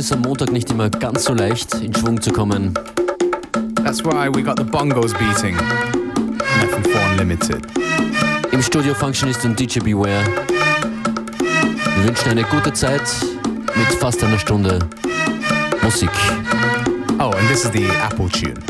ist am Montag nicht immer ganz so leicht, in Schwung zu kommen. That's why we got the bongos beating. FM4 Unlimited. Im Studio Functionist und DJ Beware. Wir wünschen eine gute Zeit mit fast einer Stunde Musik. Oh, and this is the Apple tune.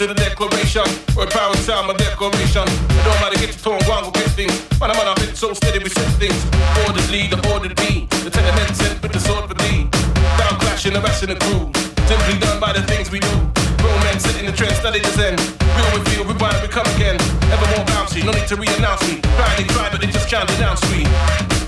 To the declaration. Word power time, my declaration. It don't matter, get your tone, one go get things. Man, I'm on a bit so steady, we set things. Orders lead, the order be. The tenement sent with the sword for thee. Down clashing, harassing the crew. Simply done by the things we do. Grown men in the trend, study the zen. Real we feel, we bind, we come again. Ever more bouncy. No need to re-announce me. Cry, they cry, but they just can't denounce me.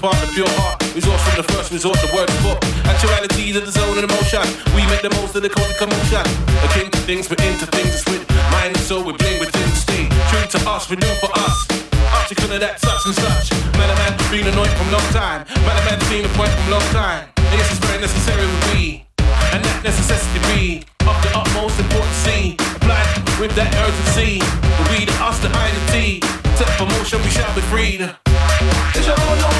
The of pure heart. Resource from the first resort, the word book. Actualities of the zone and emotion. We make the most of the cold commotion. Akin to things, we're into things. It's with mind and soul, we bling within. Stay true to us, we do for us. Article of that such and such. Man, a man been annoyed from long time. Man, a man seen a point from long time. Yes, it's very necessary with we. And that necessity be of the utmost importance. Applied with that urgency. The we, the us, the I, the T. Set for motion, we shall be freed. Is y'all know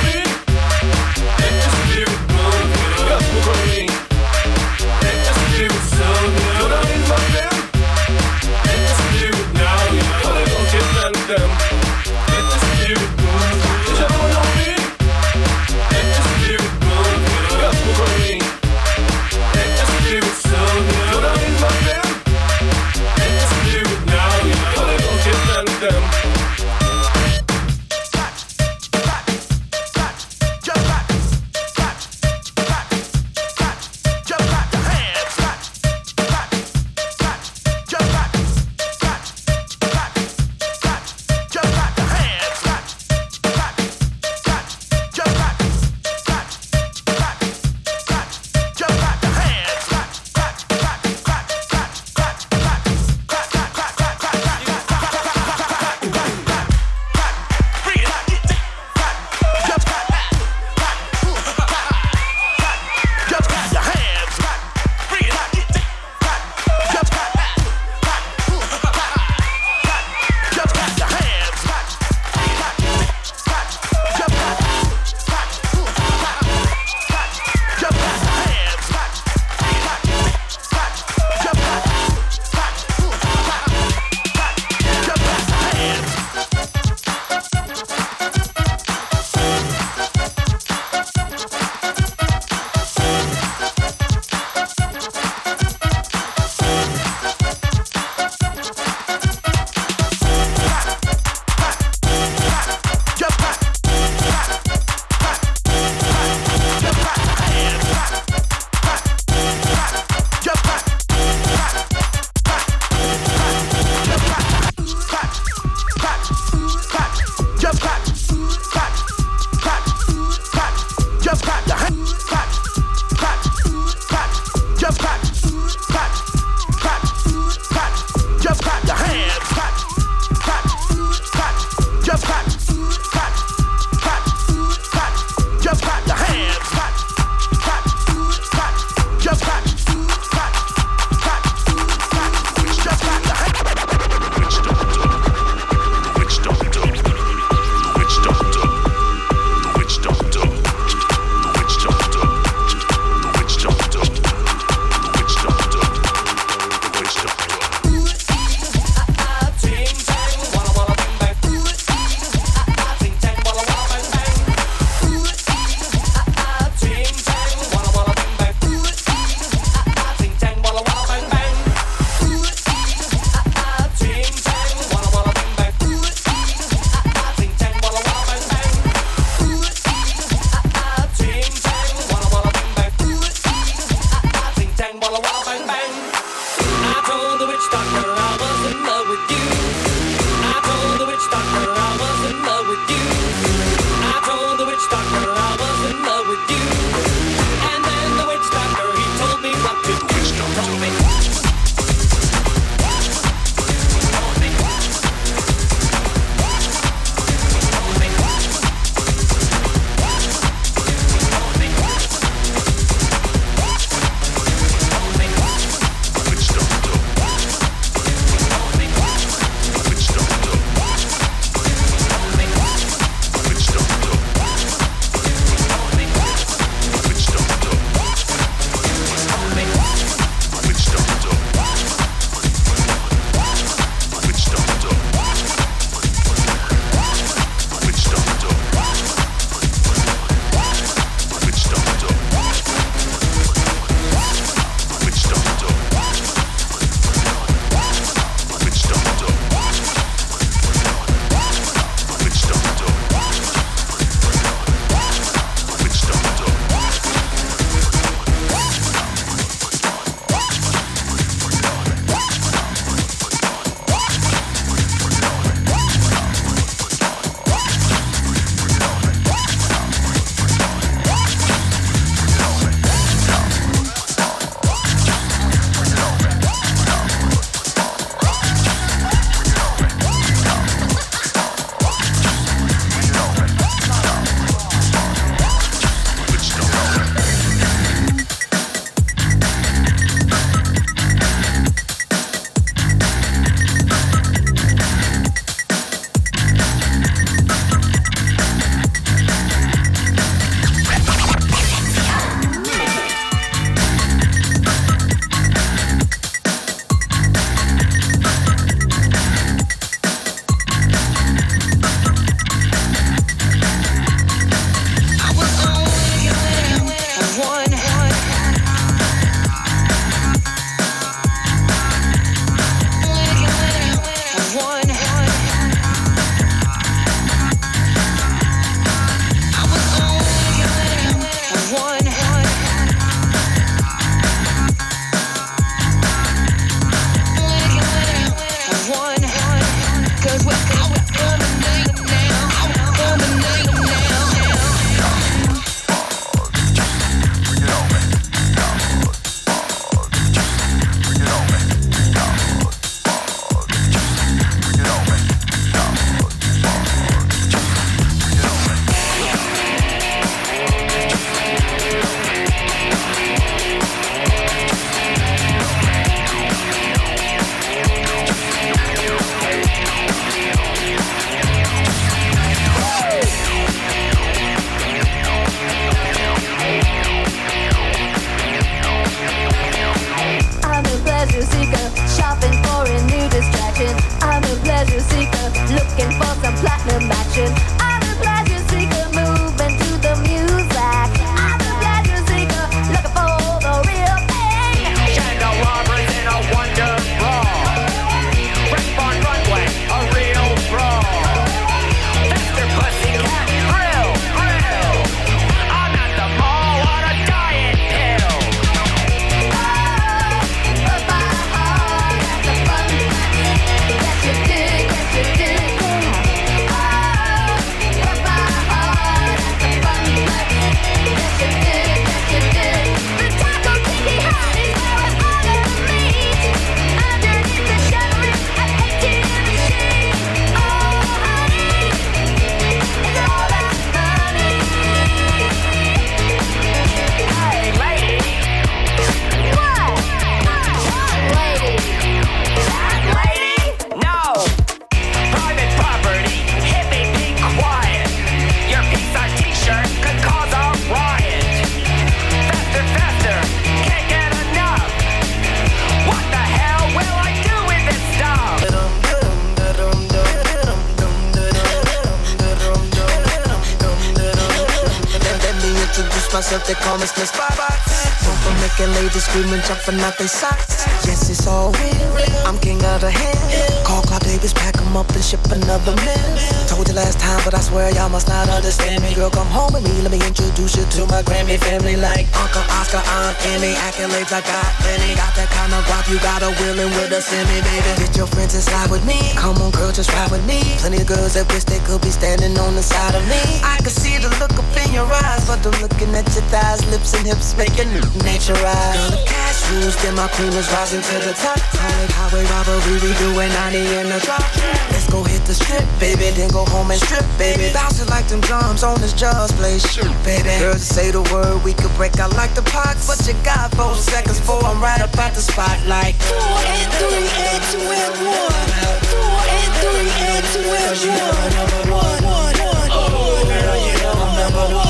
screaming, jumping out their socks. Yes, it's all real. I'm king of the hill. Call Clark Davis, pack 'em up and ship another mill. Told you last time, but I swear y'all must not understand me. Girl, come home with me, let me introduce you to my Grammy family. Like Uncle Oscar, Aunt Annie, accolades I got plenty. Got that kind of guap, you got a willing with a semi, baby. Get your friends and slide with me. Come on, girl, just ride with me. Plenty of girls that wish they could be standing on the side of me. I can see the look up in your eyes, but I'm looking at your thighs, lips, and hips making nature rise. Cash rules, then my cream is rising to the top. Call it highway robbery, we doing 90 in the drop. Let's go hit the strip, baby, then go home and strip, baby. Bounce it like them drums on this jaws play, shit, baby. Girls say the word, we could break out like the pox, but you got four seconds for I'm right up at the spotlight. Four and three and two and one. Four and three and two and one. One, one, one. Oh, girl, you know I'm number one. One,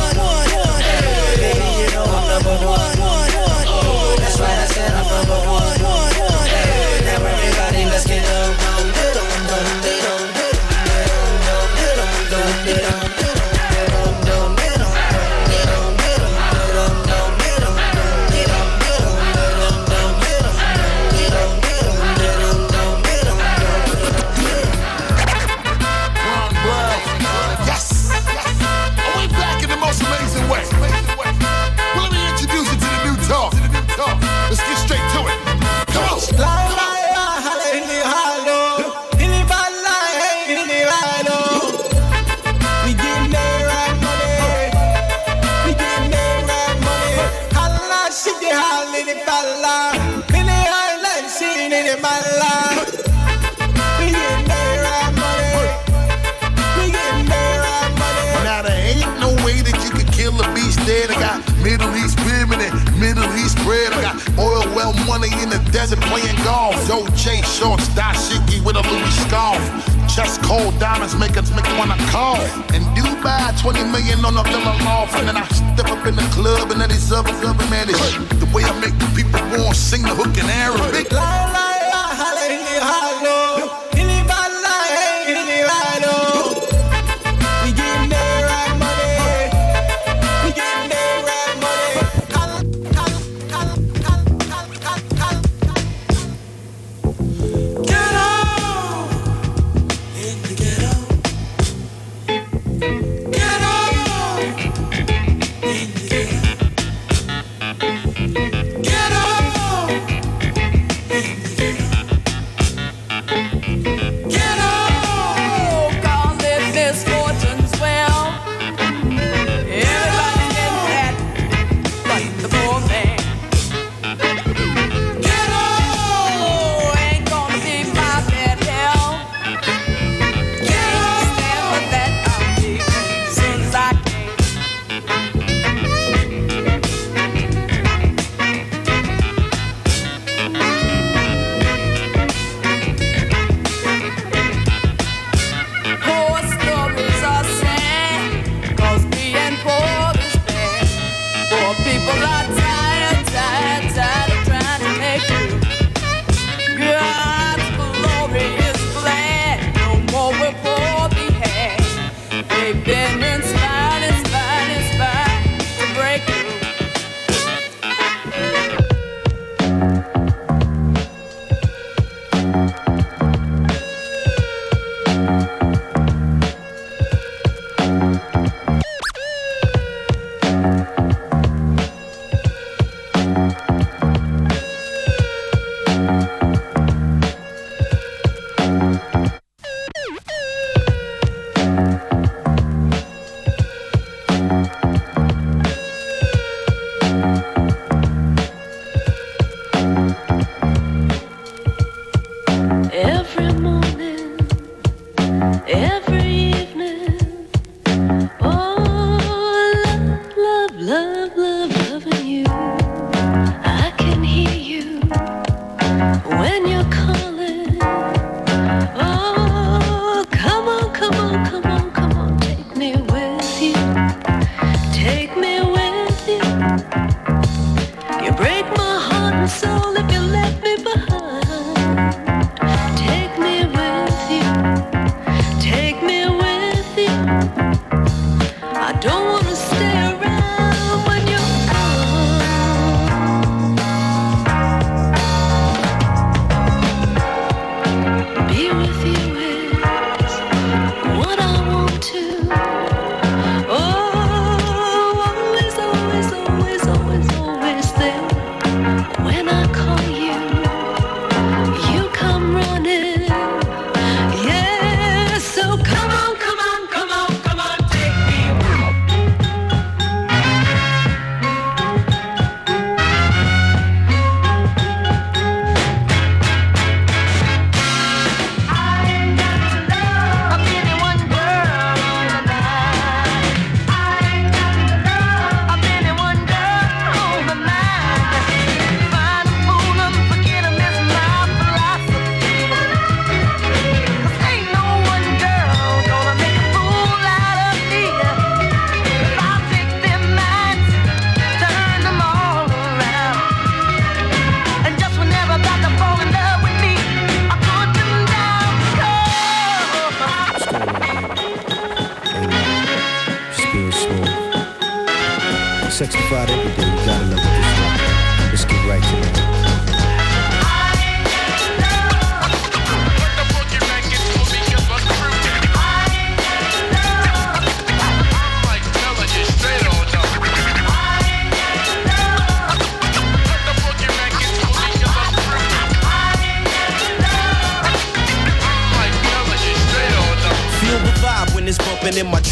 money in the desert playing golf. Dolce shorts, dashiki with a Louis scarf. Chest cold diamonds make us make wanna call. In Dubai, 20 million on a villa loft. And then I step up in the club and then these other government is the way I make the people want sing the hook in Arabic. Cause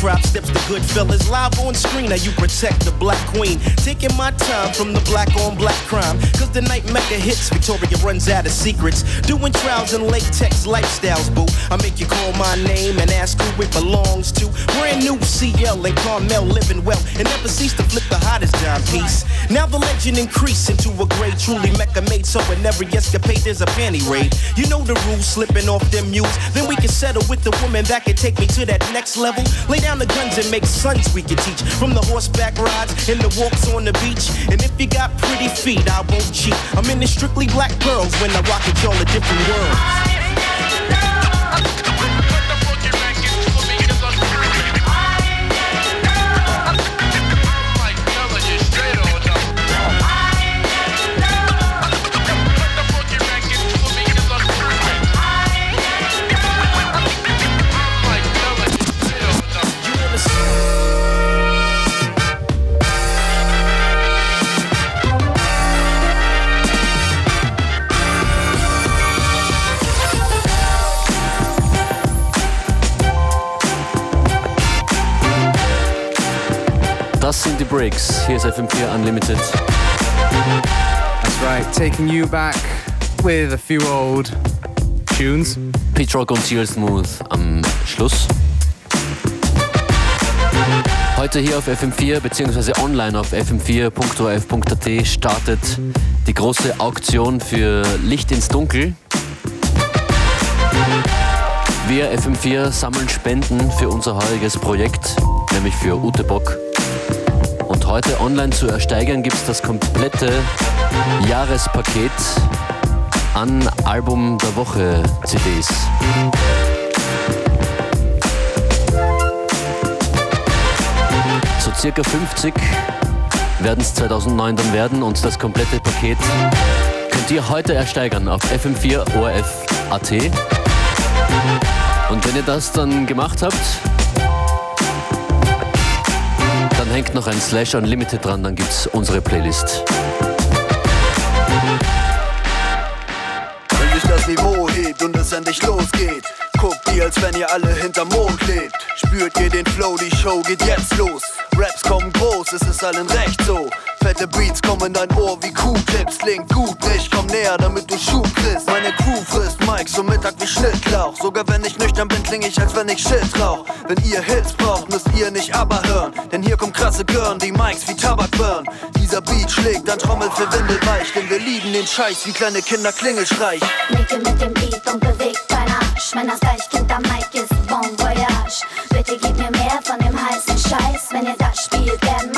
in trap. Steps the good fellas live on screen. Now you protect the black queen. Taking my time from the black on black crime. Cause the night mecca hits, Victoria runs out of secrets. Doing trials and latex lifestyles, boo. I make you call my name and ask who it belongs to. Brand new CL and Carmel living well. And never cease to flip the hottest dime piece. Now the legend increase into a great, truly mecca made. So in every escapade, there's a panty raid. You know the rules, slipping off them mules. Then we can settle with the woman that can take me to that next level. Lay down the guns and make sons we can teach. From the horseback rides and the walks on the beach. And if you got pretty feet, I won't cheat. I'm in the strictly black girls when I rock it, y'all a different world. Sind die Breaks. Hier ist FM4 Unlimited. That's right, taking you back with a few old tunes. Rock und CL Smooth am Schluss. Heute hier auf FM4 bzw. online auf fm4.orf.at startet die große Auktion für Licht ins Dunkel. Wir FM4 sammeln Spenden für unser heuriges Projekt, nämlich für Ute Bock. Heute online zu ersteigern gibt es das komplette Jahrespaket an Album der Woche CDs. So circa 50 werden es 2009 dann werden und das komplette Paket könnt ihr heute ersteigern auf fm4orf.at. Und wenn ihr das dann gemacht habt, dann hängt noch ein Slash Unlimited dran, dann gibt's unsere Playlist. Wenn sich das Niveau hebt und es endlich losgeht, guckt ihr, als wenn ihr alle hinterm Mond lebt. Spürt ihr den Flow, die Show geht jetzt los. Raps kommen groß, es ist allen recht so. Fette Beats kommen in dein Ohr wie Q-Tips. Klingt gut, ich komm näher, damit du Schub kriegst. Meine Crew frisst Mike so Mittag wie Schnittlauch. Sogar wenn ich nüchtern bin, kling ich, als wenn ich Shit rauch. Wenn ihr Hits braucht, müsst ihr nicht aber hören. Denn hier kommen krasse Girlen, die Mikes wie Tabak burn. Dieser Beat schlägt, dann trommelt für Windelweich. Denn wir lieben den Scheiß wie kleine Kinder Klingelstreich. Nicke mit dem Beat und beweg dein Arsch. Wenn das Deichkind am Mic ist, Bon Voyage. Bitte gib mir mehr von dem heißen Scheiß. Wenn ihr das spielt, werden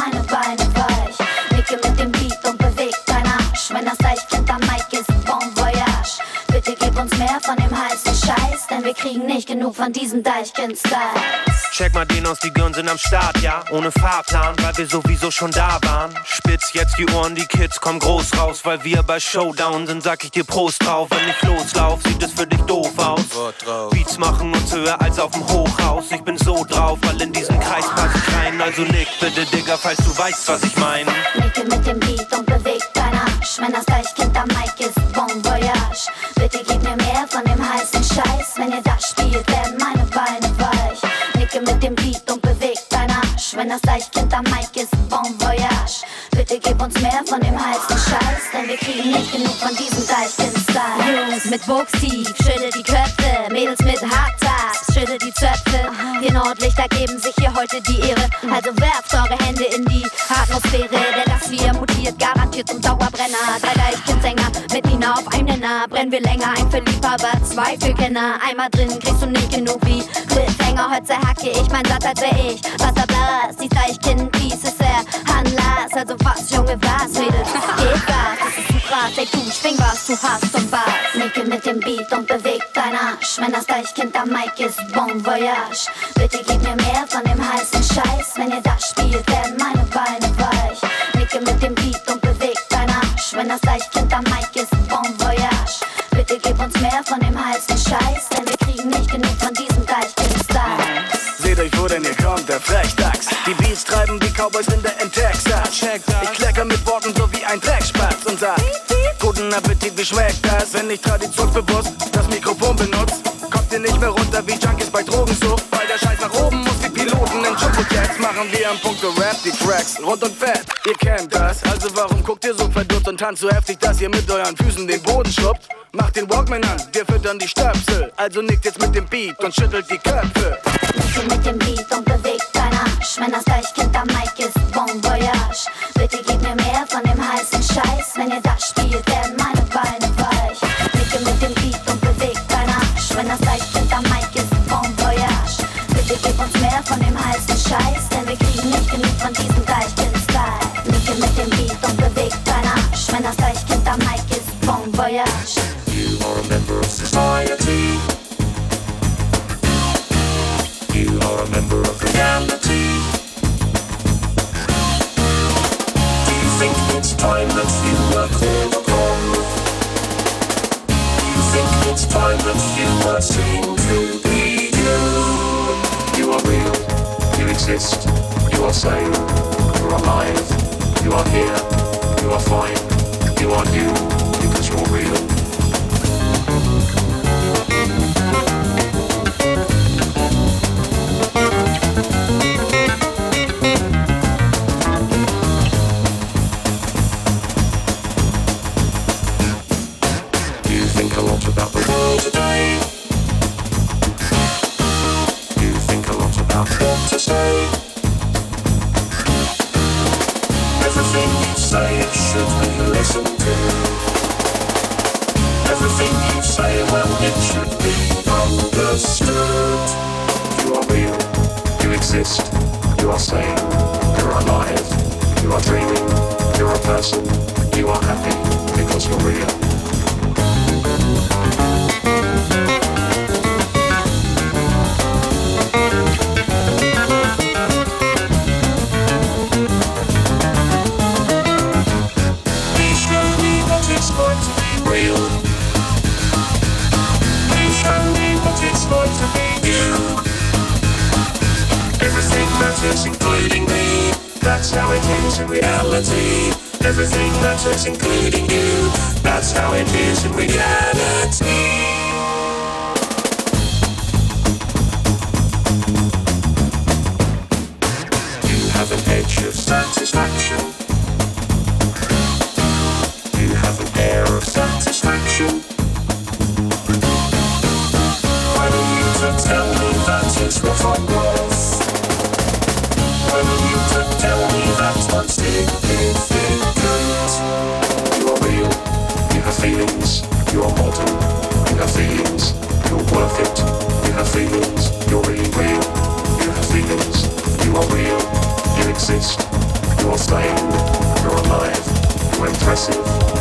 mehr von dem heißen Scheiß. Denn wir kriegen nicht genug von diesem Deichkind-Style. Check mal den aus, die Girls sind am Start, ja, ohne Fahrplan, weil wir sowieso schon da waren. Spitz jetzt die Ohren, die Kids kommen groß raus, weil wir bei Showdown sind, sag ich dir Prost drauf. Wenn ich loslauf, sieht es für dich doof aus. Beats machen uns höher als auf dem Hochhaus. Ich bin so drauf, weil in diesem Kreis pass ich rein. Also nick bitte, Digga, falls du weißt, was ich mein. Nicke mit dem Beat und beweg. Wenn das Deichkind am Mic ist, bon voyage. Bitte gib mir mehr von dem heißen Scheiß. Wenn ihr das spielt, werden meine Beine weich. Nicke mit dem Beat und beweg dein Arsch. Wenn das Deichkind am Mic ist, bon voyage. Bitte gib uns mehr von dem heißen Scheiß. Denn wir kriegen nicht genug von diesem Deichkind-Style. Jungs mit Buchstief, schüttel die Köpfe. Mädels mit Hardtags, schüttel die Zöpfe. Wir Nordlichter geben sich hier heute die Ehre. Also werft eure Hände in die Atmosphäre. Denn das wir mutiert garantiert zum Dauerbrenner. Drei Deichkind-Sänger mit Nina auf einem Nenner. Brennen wir länger, ein für zwei für Kenner. Einmal drin kriegst du nicht genug wie Cliffhanger. Heute hacke ich mein Satz, als wär ich Wasserblas. Die Deichkind, dies ist der Anlass. Also was, Junge, was, Mädels, geht was. Ey, du schwing was, du hast und was. Nicke mit dem Beat und beweg dein Arsch. Wenn das Deichkind am Mic ist, bon voyage. Bitte gib mir mehr von dem heißen Scheiß. Wenn ihr das spielt, werden meine Beine weich. Nicke mit dem Beat und beweg dein Arsch. Wenn das Deichkind am Mic ist, bon voyage. Bitte gib uns mehr von dem heißen Scheiß. Denn wir kriegen nicht genug von diesem Deichkind-Style. Seht euch, wo denn hier kommt, der Frechdachs. Die Beats treiben wie Cowboys in der Texas. Ich klecker wie schmeckt das? Wenn ich traditionsbewusst das Mikrofon benutzt, kommt ihr nicht mehr runter wie Junkies bei Drogensucht, weil der Scheiß nach oben muss wie Piloten in Jumbo-Jets. Machen wir am Punkt Rap die Tracks rund und fett. Ihr kennt das, also warum guckt ihr so verdutzt und tanzt so heftig, dass ihr mit euren Füßen den Boden schrubbt? Macht den Walkman an, wir füttern die Stöpsel. Also nickt jetzt mit dem Beat und schüttelt die Köpfe. Nicke mit dem Beat und beweg dein Arsch. Wenn das Deichkind am Mic ist, bon voyage. Bitte gib mir mehr von dem heißen Scheiß. Wenn ihr das spielt, you were seen to be? You are real. You exist. You are sane. You're alive. You are here. You are fine. You are you you. That's how it is in reality. You have an edge of satisfaction. You're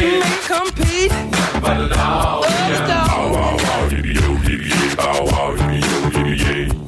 may compete. But the dog, Untied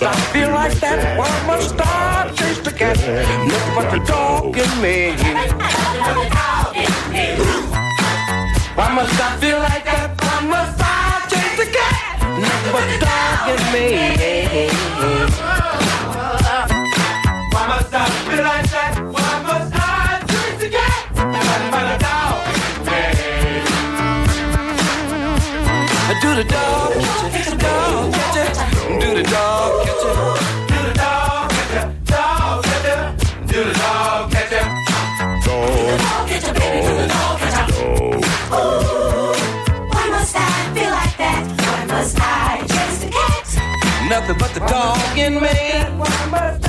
must I feel like that? Why must I chase the cat? Nothing but the dog in me. Why must I feel like that? Why must I chase the cat? Nothing but the dog in me. Why must I feel like that? Why must I chase the cat? Nothing but the dog Do the dog do the dog Why must I feel like that? Why must I chase the cat? Nothing but the dog in me.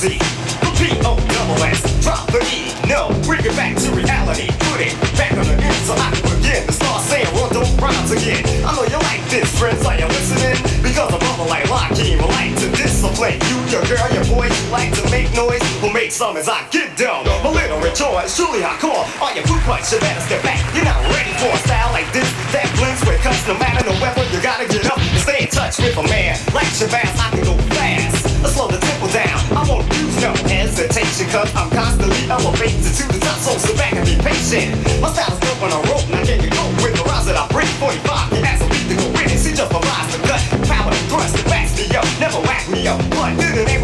P-O double S. Drop the E. No, bring it back to reality. Put it back on the end so I can begin to start saying run those rhymes again. I know you like this, friends. Are you listening? Because a brother like Lockie will like to discipline you, your girl, your boy. You like to make noise. Who make some as I get down. A little rejoice, truly hardcore. Are you food fights? You better step back. You're not ready for a style like this. That blends with cuts no matter the weapon. You gotta get up and stay in touch with a man. Like Shabazz, I can go no hesitation, cause I'm constantly elevated to the top. So sit back and be patient. My style is built on a rope, now can you go with the rhymes that I bring? 45, you ask a beat to go with it. See, just the cut, power, thrust, it backs me up. Never whack me up, but it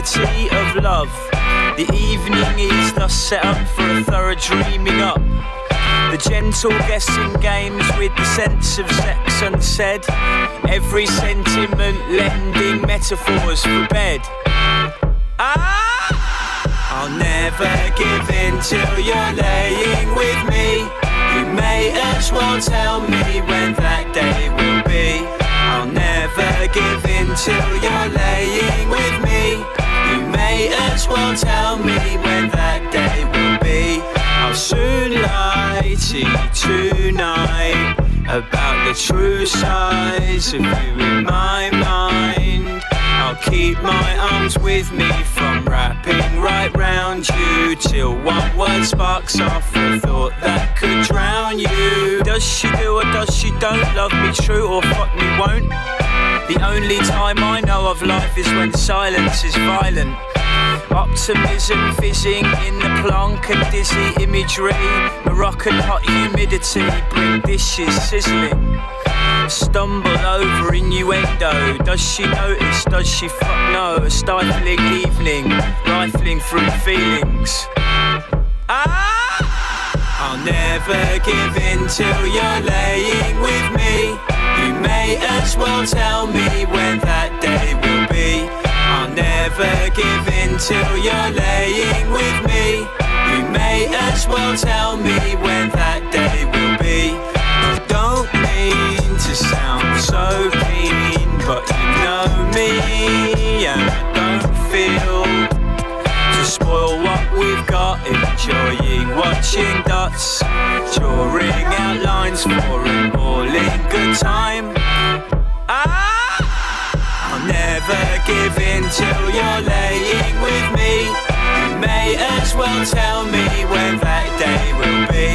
of love, the evening is thus set up for a thorough dreaming up. The gentle guessing games with the sense of sex unsaid. Every sentiment lending metaphors for bed. Ah! I'll never give in till you're laying with me. You may as well tell me tonight about the true size of you in my mind. I'll keep my arms with me from wrapping right round you till one word sparks off a thought that could drown you. Does she do or does she don't love me true or fuck me won't? The only time I know of life is when silence is violent. Optimism fizzing in the plonk and dizzy imagery. Moroccan hot humidity bring dishes sizzling. Stumble over innuendo. Does she notice? Does she fuck no? A stifling evening, rifling through feelings. Ah! I'll never give in till you're laying with me. You may as well tell me when that day will be. I'll never give in till you're laying with me. You may as well tell me when that day will be. I don't mean to sound so keen, but you know me, and I don't feel to spoil what we've got. Enjoying watching dots, drawing out lines for an all-in good time. Ah! I'll never give in till you're laying well tell me when that day will be.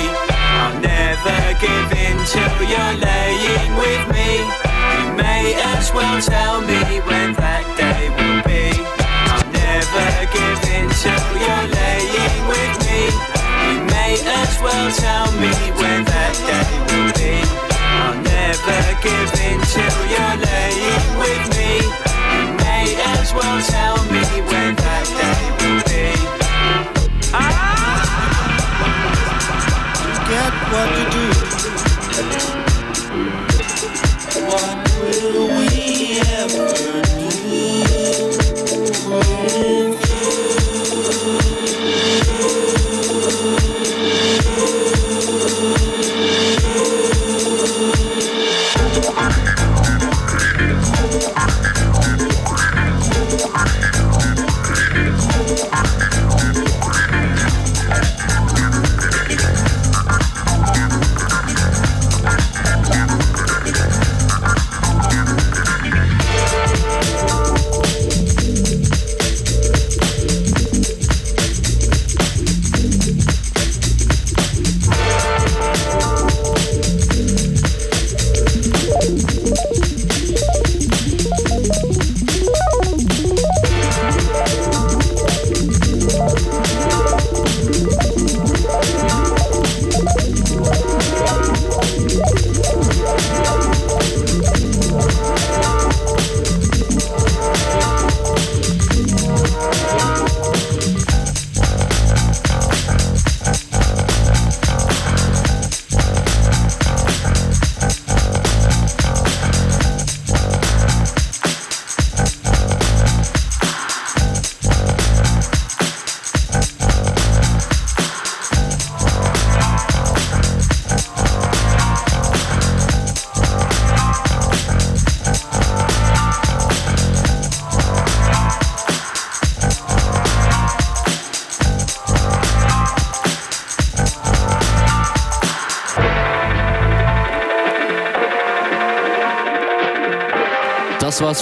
I'll never give in till you're laying with me. You may as well tell me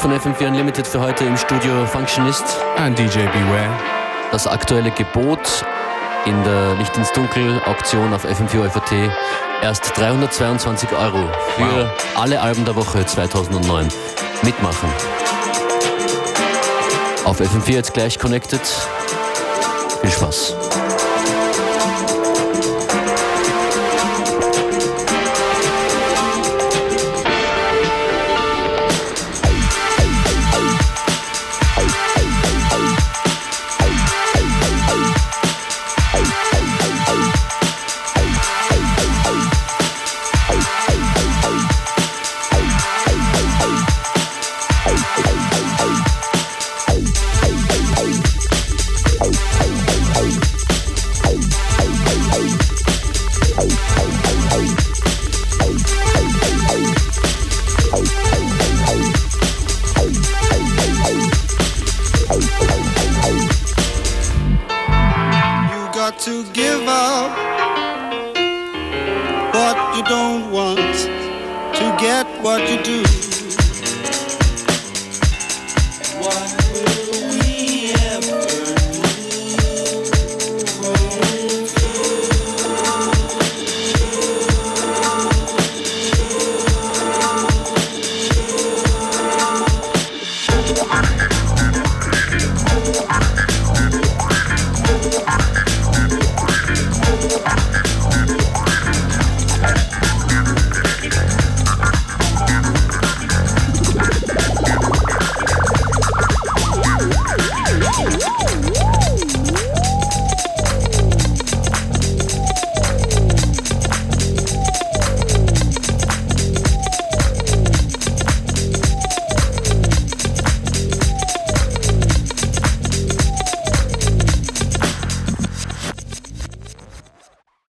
von FM4 Unlimited für heute im Studio Functionist. And DJ Beware. Das aktuelle Gebot in der Licht ins Dunkel Auktion auf FM4 FAT erst 322 Euro für alle Alben der Woche 2009. Mitmachen. Auf FM4 jetzt gleich connected. Viel Spaß.